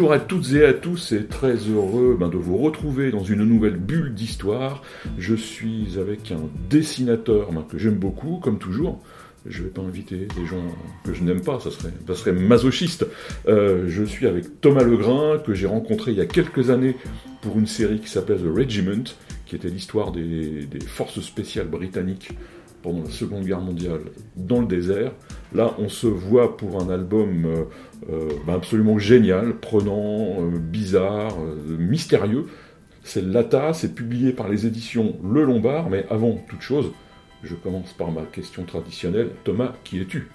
Bonjour à toutes et à tous et très heureux ben, de vous retrouver dans une nouvelle bulle d'histoire. Je suis avec un dessinateur ben, que j'aime beaucoup, comme toujours. Je ne vais pas inviter des gens que je n'aime pas, ça serait, masochiste. Euh, je suis avec Thomas Legrain, que j'ai rencontré il y a quelques années pour une série qui s'appelle The Regiment, qui était l'histoire des, des forces spéciales britanniques pendant la Seconde Guerre mondiale dans le désert. Là, on se voit pour un album euh, ben absolument génial, prenant, euh, bizarre, euh, mystérieux. C'est Lata, c'est publié par les éditions Le Lombard, mais avant toute chose, je commence par ma question traditionnelle. Thomas, qui es-tu?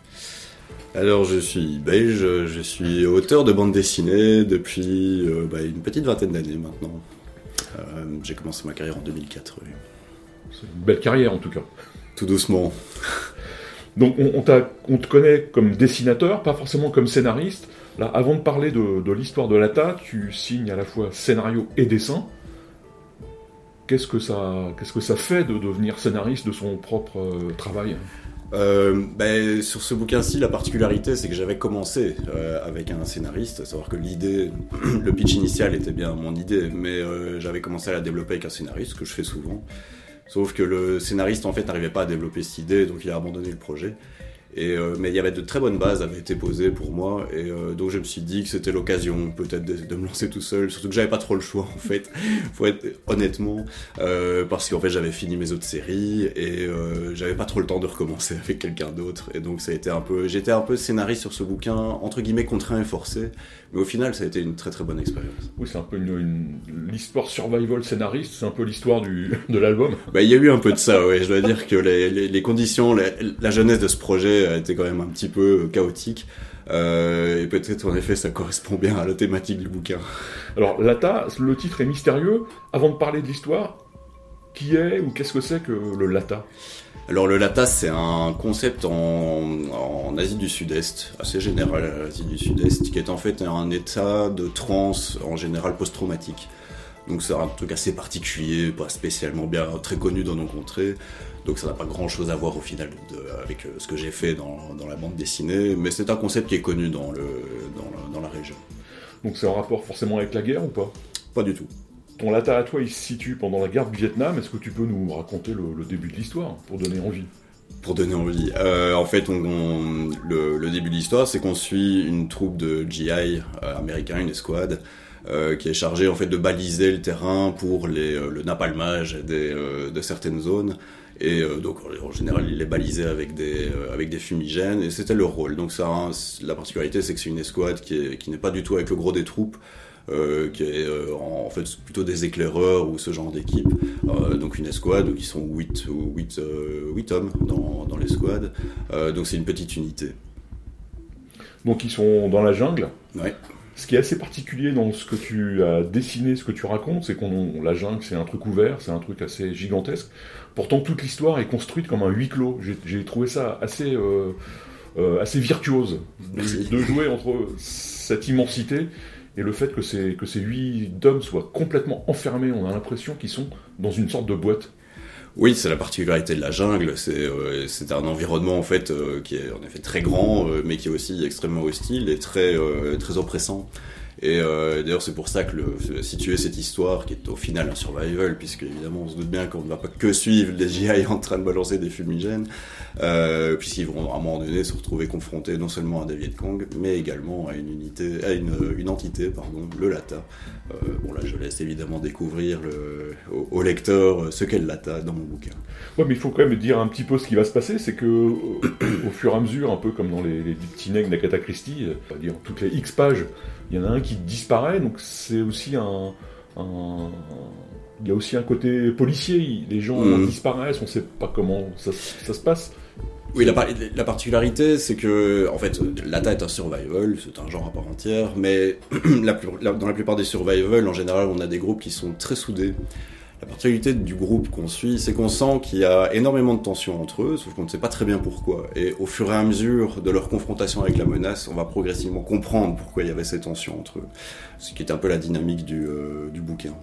Alors, je suis belge, je suis auteur de bande dessinée depuis euh, bah, une petite vingtaine d'années maintenant. Euh, J'ai commencé ma carrière en 2004, oui. C'est une belle carrière en tout cas. Tout doucement. Donc on, te connaît comme dessinateur, pas forcément comme scénariste. Là, avant de parler de, l'histoire de Lata, tu signes à la fois scénario et dessin. Qu'est-ce que ça, fait de devenir scénariste de son propre euh, travail? Euh, ben, sur ce bouquin-ci, la particularité, c'est que j'avais commencé euh, avec un scénariste, à savoir que l'idée, le pitch initial était bien mon idée, mais j'avais commencé à la développer avec un scénariste, ce que je fais souvent. Sauf que le scénariste, en fait, n'arrivait pas à développer cette idée, donc il a abandonné le projet. Et, euh, mais il y avait de très bonnes bases avaient été posées pour moi, et euh, donc je me suis dit que c'était l'occasion peut-être de, de me lancer tout seul, surtout que j'avais pas trop le choix en fait, faut être honnêtement, euh, parce qu'en fait j'avais fini mes autres séries et j'avais pas trop le temps de recommencer avec quelqu'un d'autre, et donc ça a été un peu, j'étais un peu scénariste sur ce bouquin entre guillemets contraint et forcé, mais au final ça a été une très très bonne expérience. Oui, c'est un peu une, une- l'histoire survival scénariste, c'est un peu l'histoire du, de l'album. Bah, il y a eu un peu de ça, ouais. Je dois dire que les, les, les conditions, la, la jeunesse de ce projet a été quand même un petit peu chaotique. Euh, et peut-être en effet ça correspond bien à la thématique du bouquin. Alors Lata, le titre est mystérieux. Avant de parler de l'histoire, qui est ou qu'est-ce que c'est que le Lata? Alors le Lata c'est un concept en, en Asie du Sud-Est, assez général à l'Asie du Sud-Est, qui est en fait un état de transe en général post-traumatique. Donc c'est un truc assez particulier, pas spécialement bien très connu dans nos contrées. Donc ça n'a pas grand chose à voir au final de- avec euh, ce que j'ai fait dans, dans la bande dessinée, mais c'est un concept qui est connu dans, le, dans, la- dans la région. Donc c'est en rapport forcément avec la guerre ou pas? Pas du tout. Ton Lata à toi, il se situe pendant la guerre du Vietnam. Est-ce que tu peux nous raconter le, le début de l'histoire pour donner envie? Pour donner envie. Euh, en fait, on, on- le, le début de l'histoire, c'est qu'on suit une troupe de GI euh, américains, une escouade, euh, qui est chargée en fait de baliser le terrain pour les, euh, le napalmage des, euh, de certaines zones. Et donc en général, il est balisé avec des, avec des fumigènes, et c'était leur rôle. Donc ça, un- la particularité, c'est que c'est une escouade qui est- qui n'est pas du tout avec le gros des troupes. euh, qui est euh, en, en fait plutôt des éclaireurs ou ce genre d'équipe. Euh, donc une escouade qui sont 8 ou 8, euh, huit hommes dans, dans l'escouade. Donc c'est une petite unité. Donc ils sont dans la jungle. Ouais. Ce qui est assez particulier dans ce que tu as dessiné, ce que tu racontes, c'est qu'on la jungle, c'est un truc ouvert, c'est un truc assez gigantesque. Pourtant, toute l'histoire est construite comme un huis clos. J'ai- trouvé ça assez, euh, euh, assez virtuose de, de jouer entre cette immensité et le fait que ces, que ces huit hommes soient complètement enfermés. On a l'impression qu'ils sont dans une sorte de boîte. Oui, c'est la particularité de la jungle. C'est euh, un environnement en fait euh, qui est en effet très grand, euh, mais qui est aussi extrêmement hostile et très oppressant. Et euh, d'ailleurs, c'est pour ça que situer cette histoire, qui est au final un survival, puisque évidemment, on se doute bien qu'on ne va pas que suivre les GI en train de balancer des fumigènes, euh, puisqu'ils vont à un moment donné se retrouver confrontés non seulement à des Viet Cong, mais également à une unité, à une, entité, pardon, le Lata. Euh, bon là, je laisse évidemment découvrir au, lecteur ce qu'est le Lata dans mon bouquin. Ouais, mais il faut quand même dire un petit peu ce qui va se passer, c'est que euh, au fur et à mesure, un peu comme dans les, les petits nègres d'Agatha Christie, on va dire toutes les X pages, il y en a un qui disparaît, donc c'est aussi un, un- il y a aussi un côté policier. Les gens Mhm. disparaissent, on ne sait pas comment ça, ça se passe. Oui, la, la particularité, c'est que, en fait, l'ATA est un survival, c'est un genre à part entière, mais la, dans la plupart des survival, en général, on a des groupes qui sont très soudés. La particularité du groupe qu'on suit, c'est qu'on sent qu'il y a énormément de tensions entre eux, sauf qu'on ne sait pas très bien pourquoi. Et au fur et à mesure de leur confrontation avec la menace, on va progressivement comprendre pourquoi il y avait ces tensions entre eux. Ce qui est un peu la dynamique du, euh, bouquin.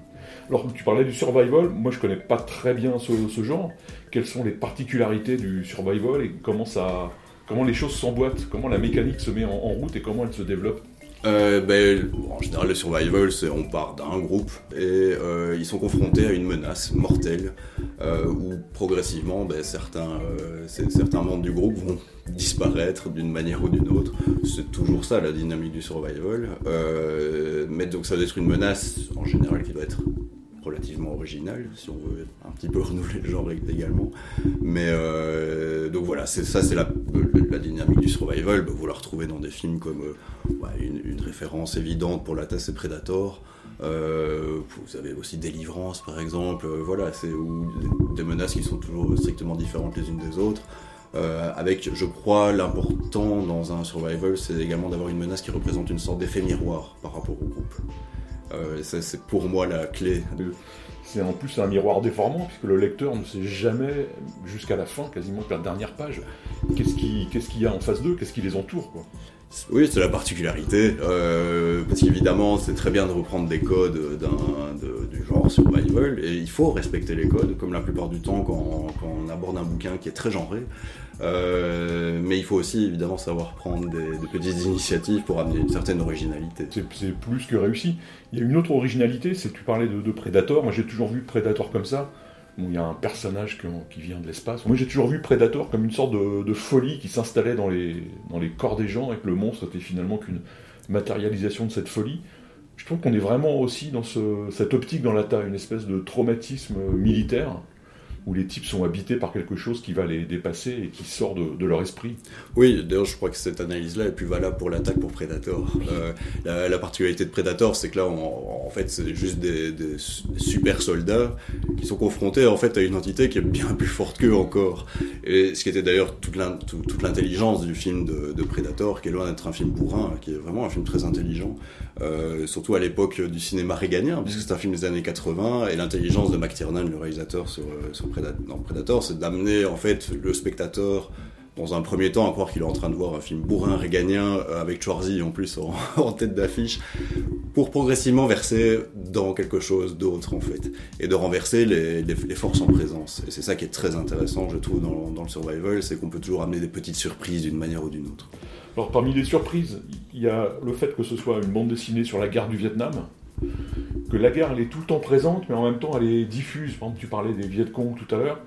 Alors, tu parlais du survival, moi je connais pas très bien ce, genre. Quelles sont les particularités du survival et comment, ça, comment les choses s'emboîtent, comment la mécanique se met en route et comment elle se développe? Euh, ben, En général, le survival, c'est on part d'un groupe et euh, ils sont confrontés à une menace mortelle euh, où progressivement, ben, certains, certains membres du groupe vont disparaître d'une manière ou d'une autre. C'est toujours ça la dynamique du survival. Mais donc ça doit être une menace en général qui doit être relativement original, si on veut un petit peu renouveler le genre également. Mais euh, donc voilà, ça, c'est la, dynamique du survival. Bah, vous la retrouvez dans des films comme euh, ouais, une, référence évidente pour la tasse et Predator. Euh, vous avez aussi Délivrance par exemple. Voilà, c'est des menaces qui sont toujours strictement différentes les unes des autres. Avec, je crois, l'important dans un survival, c'est également d'avoir une menace qui représente une sorte d'effet miroir par rapport au groupe. Euh, c'est pour moi la clé. C'est en plus un miroir déformant, puisque le lecteur ne sait jamais, jusqu'à la fin, quasiment la dernière page, qu'est-ce qu'il qu y a en face d'eux, qu'est-ce qui les entoure. Oui, c'est la particularité, euh, parce qu'évidemment, c'est très bien de reprendre des codes de, du genre survival, et il faut respecter les codes, comme la plupart du temps quand, on aborde un bouquin qui est très genré. Euh, mais il faut aussi évidemment savoir prendre des, des petites initiatives pour amener une certaine originalité. C'est plus que réussi. Il y a une autre originalité, c'est que tu parlais de, de Predator. Moi j'ai toujours vu Predator comme ça. Il y a un personnage qui, vient de l'espace. Moi j'ai toujours vu Predator comme une sorte de, folie qui s'installait dans les, corps des gens et que le monstre était finalement qu'une matérialisation de cette folie. Je trouve qu'on est vraiment aussi dans ce, cette optique dans la taille, une espèce de traumatisme militaire où les types sont habités par quelque chose qui va les dépasser et qui sort de, leur esprit. Oui, d'ailleurs, je crois que cette analyse-là est plus valable pour l'attaque pour Predator. Euh, la, la, particularité de Predator, c'est que là, en fait, c'est juste des, super soldats qui sont confrontés en fait à une entité qui est bien plus forte qu'eux encore. Et ce qui était d'ailleurs toute l'intelligence du film de, Predator, qui est loin d'être un film bourrin, qui est vraiment un film très intelligent, euh, surtout à l'époque du cinéma réganien, puisque c'est un film des années 80, et l'intelligence de McTiernan, le réalisateur sur, sur dans Predator, c'est d'amener en fait le spectateur dans un premier temps à croire qu'il est en train de voir un film bourrin réganien euh, avec Schwarzy en plus en, tête d'affiche pour progressivement verser dans quelque chose d'autre en fait et de renverser les forces en présence. Et c'est ça qui est très intéressant je trouve dans, dans le survival c'est qu'on peut toujours amener des petites surprises d'une manière ou d'une autre. Alors parmi les surprises il y a le fait que ce soit une bande dessinée sur la guerre du Vietnam que la guerre elle est tout le temps présente, mais en même temps elle est diffuse. Par exemple, tu parlais des Viet Cong tout à l'heure,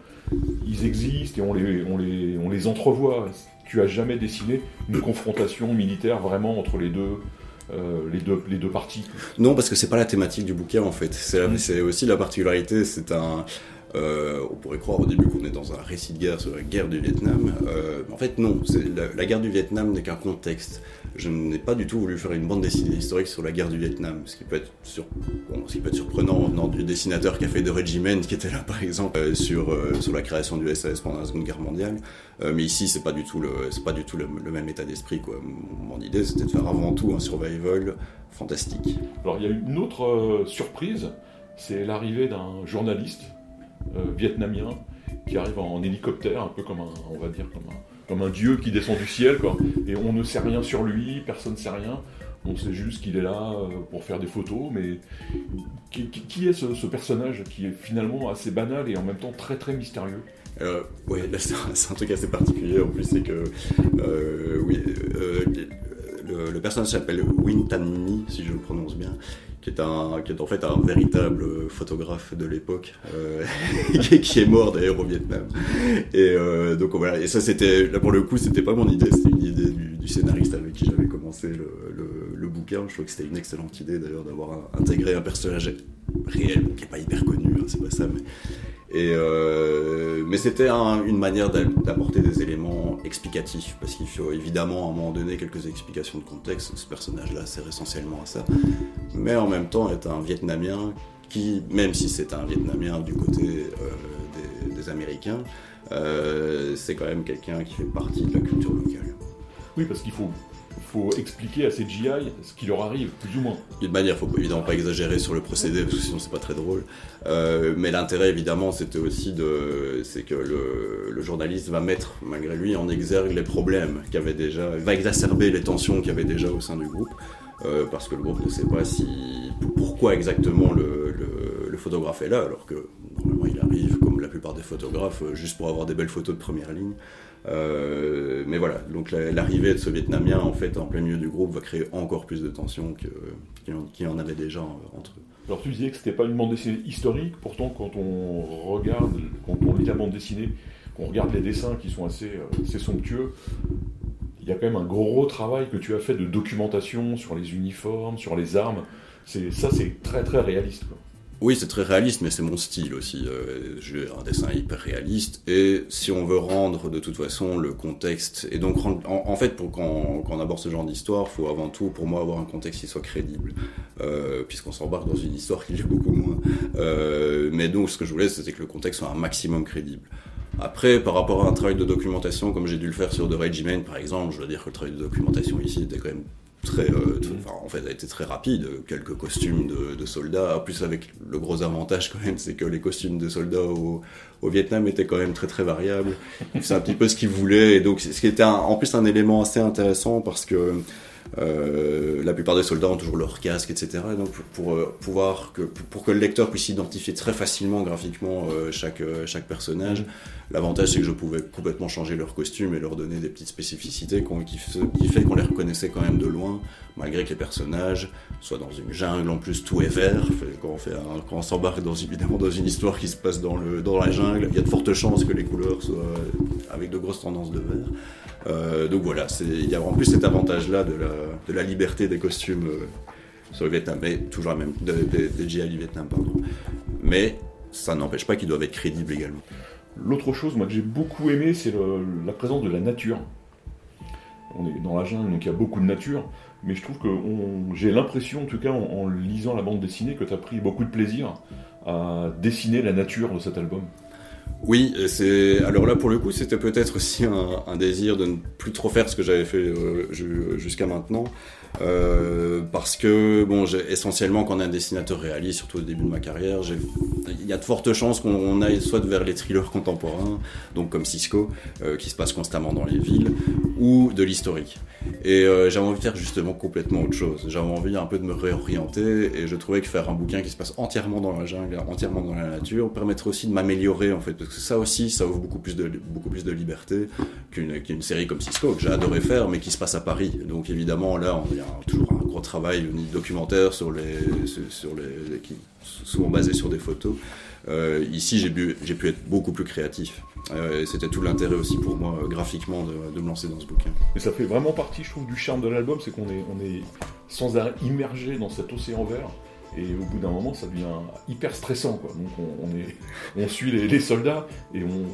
ils existent et on les, on les, on les entrevoit. Tu as jamais dessiné une confrontation militaire vraiment entre les deux, euh, les deux, les deux parties Non, parce que c'est pas la thématique du bouquin en fait. C'est mmh. aussi la particularité. C'est un, euh, on pourrait croire au début qu'on est dans un récit de guerre sur la guerre du Vietnam. Euh, en fait, non. La, guerre du Vietnam n'est qu'un contexte. Je n'ai pas du tout voulu faire une bande dessinée historique sur la guerre du Vietnam, ce qui peut être, ce qui peut surprenant venant du dessinateur qui a fait The Regiment, qui était là par exemple euh, sur, la création du SAS pendant la Seconde Guerre mondiale. Mais ici, c'est pas du tout le, pas du tout le, même état d'esprit. Quoi. Mon idée, c'était de faire avant tout un survival fantastique. Alors, il y a une autre surprise, c'est l'arrivée d'un journaliste vietnamien qui arrive en, hélicoptère, un peu comme un, on va dire, comme un, comme un dieu qui descend du ciel, quoi. Et on ne sait rien sur lui, personne ne sait rien. On sait juste qu'il est là euh, pour faire des photos, mais qui, est ce, personnage qui est finalement assez banal et en même temps très très mystérieux? Euh, Oui, c'est un truc assez particulier en plus, c'est que euh, oui, euh, le, personnage s'appelle Win Tan Mi, si je le prononce bien, qui est, un, qui est en fait un véritable photographe de l'époque, euh, qui est mort d'ailleurs au Vietnam. Et euh, donc voilà, et ça c'était, là pour le coup, c'était pas mon idée, c'était une idée du, scénariste avec qui j'avais commencé le, bouquin. Je trouve que c'était une excellente idée d'ailleurs d'avoir intégré un personnage réel, qui est pas hyper connu, hein, c'est pas ça, mais euh, mais c'était un, une manière d'apporter des éléments explicatifs, parce qu'il faut évidemment à un moment donné quelques explications de contexte. Ce personnage-là sert essentiellement à ça. Mais en même temps est un Vietnamien qui, même si c'est un Vietnamien du côté euh, des, des, Américains, c'est quand même quelqu'un qui fait partie de la culture locale. Oui, parce qu'il faut faut expliquer à ces GI ce qui leur arrive, plus ou moins. D'une manière, il faut évidemment pas exagérer sur le procédé, parce que sinon c'est pas très drôle. Euh, mais l'intérêt, évidemment, c'était aussi de, c'est que le, journaliste va mettre, malgré lui, en exergue les problèmes qu'il avait déjà, va exacerber les tensions qu'il y avait déjà au sein du groupe, euh, parce que le groupe ne sait pas si, pourquoi exactement le, le photographe est là, alors que normalement il arrive, comme la plupart des photographes, juste pour avoir des belles photos de première ligne. Euh, mais voilà, donc l'arrivée de ce Vietnamien en fait en plein milieu du groupe va créer encore plus de tensions qu'il y en avait déjà entre eux. Alors tu disais que c'était pas une bande dessinée historique, pourtant quand on regarde, quand on lit la bande dessinée, qu'on regarde les dessins qui sont assez, euh, assez somptueux, il y a quand même un gros travail que tu as fait de documentation sur les uniformes, sur les armes. Ça, c'est très très réaliste. Quoi. Oui, c'est très réaliste, mais c'est mon style aussi. Euh, J'ai un dessin hyper réaliste. Et si on veut rendre de toute façon le contexte, et donc en, fait, pour quand, on aborde ce genre d'histoire, il faut avant tout, pour moi, avoir un contexte qui soit crédible, euh, puisqu'on s'embarque dans une histoire qui l'est beaucoup moins. Euh, mais donc, ce que je voulais, c'était que le contexte soit un maximum crédible. Après, par rapport à un travail de documentation, comme j'ai dû le faire sur The Regiment, par exemple, je veux dire que le travail de documentation ici était quand même euh, en fait, a été très rapide. Quelques costumes de, soldats. Plus, avec le gros avantage quand même, c'est que les costumes de soldats au, Vietnam étaient quand même très très variables. C'est un petit peu ce qu'ils voulaient. Et donc, ce qui était en plus un élément assez intéressant parce que euh, la plupart des soldats ont toujours leur casque, etc. donc pour, euh, pouvoir que, pour que le lecteur puisse identifier très facilement graphiquement euh, chaque, chaque personnage, l'avantage c'est que je pouvais complètement changer leur costume et leur donner des petites spécificités qui, qui fait qu'on les reconnaissait quand même de loin, malgré que les personnages soient dans une jungle en plus tout est vert. Quand on, quand on s'embarque dans, évidemment dans une histoire qui se passe dans, le, dans la jungle, il y a de fortes chances que les couleurs soient avec de grosses tendances de vert. Euh, donc voilà, il y a en plus cet avantage-là de la, de la, liberté des costumes euh, sur le Vietnam, mais toujours la même, des GI du Vietnam, pardon. Mais ça n'empêche pas qu'ils doivent être crédibles également. L'autre chose, moi, que j'ai beaucoup aimé, c'est la présence de la nature. On est dans la jungle, donc il y a beaucoup de nature, mais je trouve que j'ai l'impression, en tout cas, en lisant la bande dessinée, que tu as pris beaucoup de plaisir à dessiner la nature de cet album. Oui, c'est alors là pour le coup c'était peut-être aussi un, désir de ne plus trop faire ce que j'avais fait euh, jusqu'à maintenant, euh, parce que bon, essentiellement quand on est un dessinateur réaliste, surtout au début de ma carrière, il y a de fortes chances qu'on aille soit vers les thrillers contemporains, donc comme Cisco, euh, qui se passe constamment dans les villes, ou de l'historique. Et euh, j'avais envie de faire justement complètement autre chose. J'avais envie un peu de me réorienter, et je trouvais que faire un bouquin qui se passe entièrement dans la jungle, entièrement dans la nature, permettrait aussi de m'améliorer en fait, parce que ça aussi, ça ouvre beaucoup plus de beaucoup plus de liberté qu'une série comme Cisco que j'ai adoré faire, mais qui se passe à Paris. Donc évidemment là, on y toujours un gros travail documentaire sur les, sur les, souvent basé sur des photos. Euh, ici, j'ai pu, être beaucoup plus créatif. Euh, c'était tout l'intérêt aussi pour moi, euh, graphiquement, de, me lancer dans ce bouquin. Et ça fait vraiment partie, je trouve, du charme de l'album, c'est qu'on est, on est sans arrêt immergé dans cet océan vert. Et au bout d'un moment, ça devient hyper stressant. Quoi. Donc on suit les, les, soldats et on,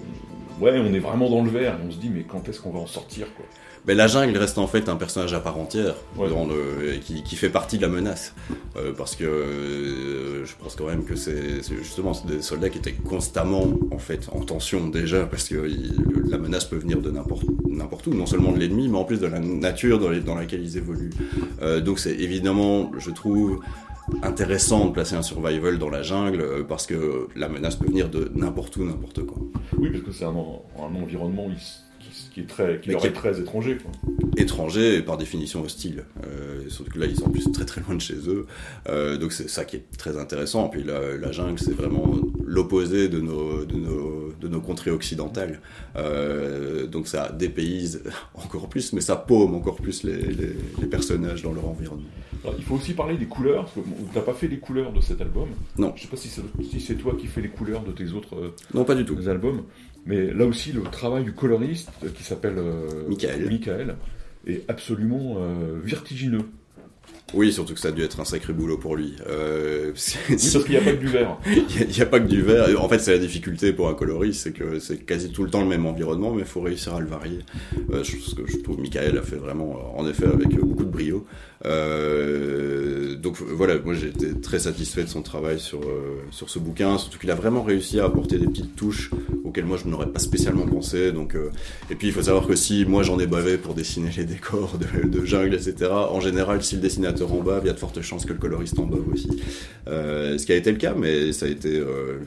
ouais, on est vraiment dans le vert. Et on se dit, mais quand est-ce qu'on va en sortir quoi mais la jungle reste en fait un personnage à part entière dans le, qui, qui, fait partie de la menace. Euh, parce que euh, je pense quand même que c'est justement des soldats qui étaient constamment en fait en tension déjà parce que la menace peut venir de n'importe où, non seulement de l'ennemi, mais en plus de la nature dans, dans laquelle ils évoluent. Euh, donc c'est évidemment, je trouve, intéressant de placer un survival dans la jungle euh, parce que la menace peut venir de n'importe où, n'importe quoi. Oui, parce que c'est un, environnement qui est très, qui est très étranger. Étranger et par définition hostile. Euh, surtout que là, ils sont en plus très très loin de chez eux. Euh, donc c'est ça qui est très intéressant. Puis la, jungle, c'est vraiment l'opposé de nos, de, nos, de nos contrées occidentales. Euh, donc ça dépayse encore plus, mais ça paume encore plus les, les, personnages dans leur environnement. il faut aussi parler des couleurs, parce que tu n'as pas fait les couleurs de cet album. Non. Je sais pas si c'est si toi qui fais les couleurs de tes autres non, pas du tout. albums. Mais là aussi, le travail du coloriste, qui s'appelle euh, Michael. est absolument euh, vertigineux. Oui, surtout que ça a dû être un sacré boulot pour lui. Euh, oui, parce qu'il n'y a pas que du verre. Il n'y a, pas que du verre. En fait, c'est la difficulté pour un coloriste, c'est que c'est quasi tout le temps le même environnement, mais il faut réussir à le varier. Euh, ce que je trouve Michael a fait vraiment, en effet, avec beaucoup de brio. Euh, donc voilà, moi j'ai été très satisfait de son travail sur, euh, sur ce bouquin, surtout qu'il a vraiment réussi à apporter des petites touches auxquelles moi je n'aurais pas spécialement pensé. Donc, euh, et puis il faut savoir que si moi j'en ai bavé pour dessiner les décors de, jungle, etc., en général, si le dessinateur en bave, il y a de fortes chances que le coloriste en bave aussi. Euh, ce qui a été le cas, mais ça a été, euh,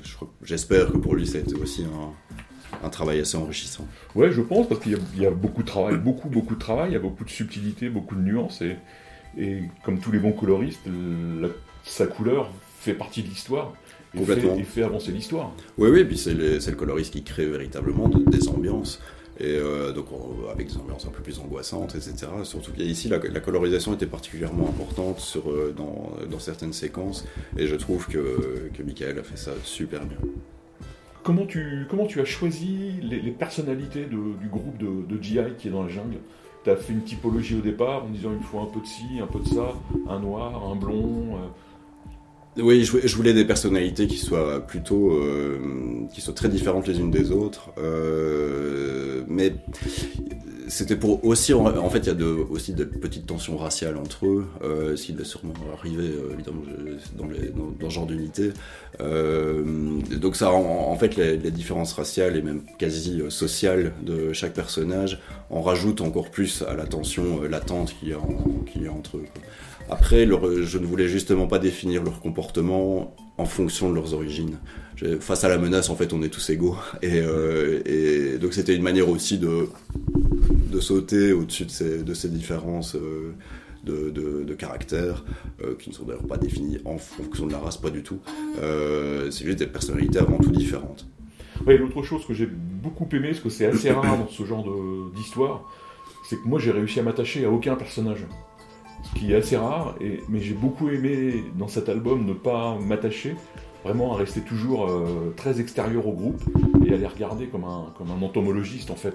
j'espère que pour lui ça a été aussi un, un travail assez enrichissant. Ouais, je pense, parce qu'il y, y, a beaucoup de travail, beaucoup, beaucoup de travail, il y a beaucoup de subtilité, beaucoup de nuances, et et comme tous les bons coloristes, sa couleur fait partie de l'histoire. Et fait, fait avancer l'histoire. Oui, oui, puis c'est le coloriste qui crée véritablement des ambiances. Et euh, donc avec des ambiances un peu plus angoissantes, etc. Surtout qu'ici, la, la, colorisation était particulièrement importante sur, euh, dans, dans, certaines séquences, et je trouve que, que Michael a fait ça super bien. Comment tu, comment tu as choisi les, les personnalités de, du groupe de, de GI qui est dans la jungle? Tu as fait une typologie au départ en disant il faut un peu de ci, un peu de ça, un noir, un blond. Euh. Oui, je voulais des personnalités qui soient plutôt, euh, qui soient très différentes les unes des autres, euh, mais c'était pour aussi, en fait, il y a aussi de petites tensions raciales entre eux, euh, ce qui devait sûrement arriver euh, évidemment dans, les, dans, ce genre d'unité. Donc ça, en, fait, les, les, différences raciales et même quasi sociales de chaque personnage en rajoutent encore plus à la tension latente qu'il y, a entre eux. Après, je ne voulais justement pas définir leur comportement en fonction de leurs origines. Face à la menace, en fait, on est tous égaux. Et, euh, et donc c'était une manière aussi de de sauter au-dessus de ces, différences euh, de, de, caractère, euh, qui ne sont d'ailleurs pas définies en fonction de la race, pas du tout. C'est juste des personnalités avant tout différentes. L'autre chose que j'ai beaucoup aimé, parce que c'est assez rare dans ce genre d'histoire, c'est que moi j'ai réussi à m'attacher à aucun personnage. Ce qui est assez rare, mais j'ai beaucoup aimé dans cet album ne pas m'attacher, vraiment à rester toujours euh, très extérieur au groupe et à les regarder comme un, comme un entomologiste en fait.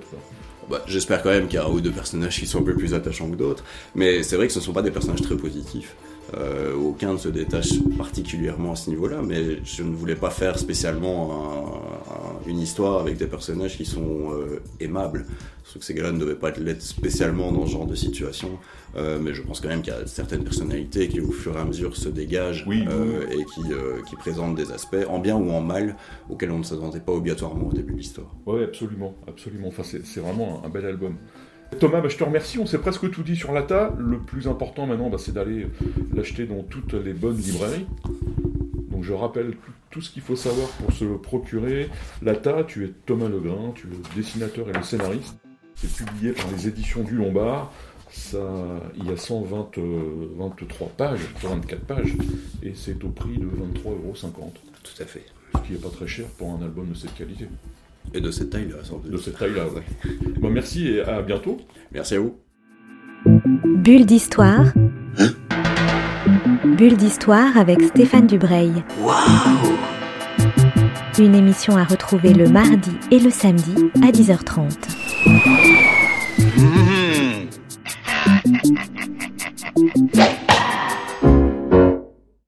Bah, J'espère quand même qu'il y a un ou deux personnages qui sont un peu plus attachants que d'autres, mais c'est vrai que ce ne sont pas des personnages très positifs. Euh, aucun ne se détache particulièrement à ce niveau-là, mais je ne voulais pas faire spécialement un, un, une histoire avec des personnages qui sont euh, aimables. Sauf que ces gars-là ne devaient pas l'être spécialement dans ce genre de situation, euh, mais je pense quand même qu'il y a certaines personnalités qui au fur et à mesure se dégagent oui, et qui, qui, présentent des aspects, en bien ou en mal, auxquels on ne s'attendait pas obligatoirement au début de l'histoire. Oui, absolument, absolument. Enfin, c'est vraiment un bel album. Thomas, bah, je te remercie, on s'est presque tout dit sur l'ATA. Le plus important maintenant, bah, c'est d'aller l'acheter dans toutes les bonnes librairies. Donc je rappelle tout ce qu'il faut savoir pour se le procurer. L'ATA, tu es Thomas Legrain, tu es le dessinateur et le scénariste. C'est publié par les éditions du Lombard. Ça, il y a 123 euh, pages, 124 pages, et c'est au prix de 23,50 euros. Tout à fait. Ce qui n'est pas très cher pour un album de cette qualité. Et de cette taille-là, sans doute. De cette taille-là, oui. bon, merci et à bientôt. Merci à vous. Bulle d'histoire. Hein Bulle d'histoire avec Stéphane Dubreuil. Waouh Une émission à retrouver le mardi et le samedi à 10h30. Mmh.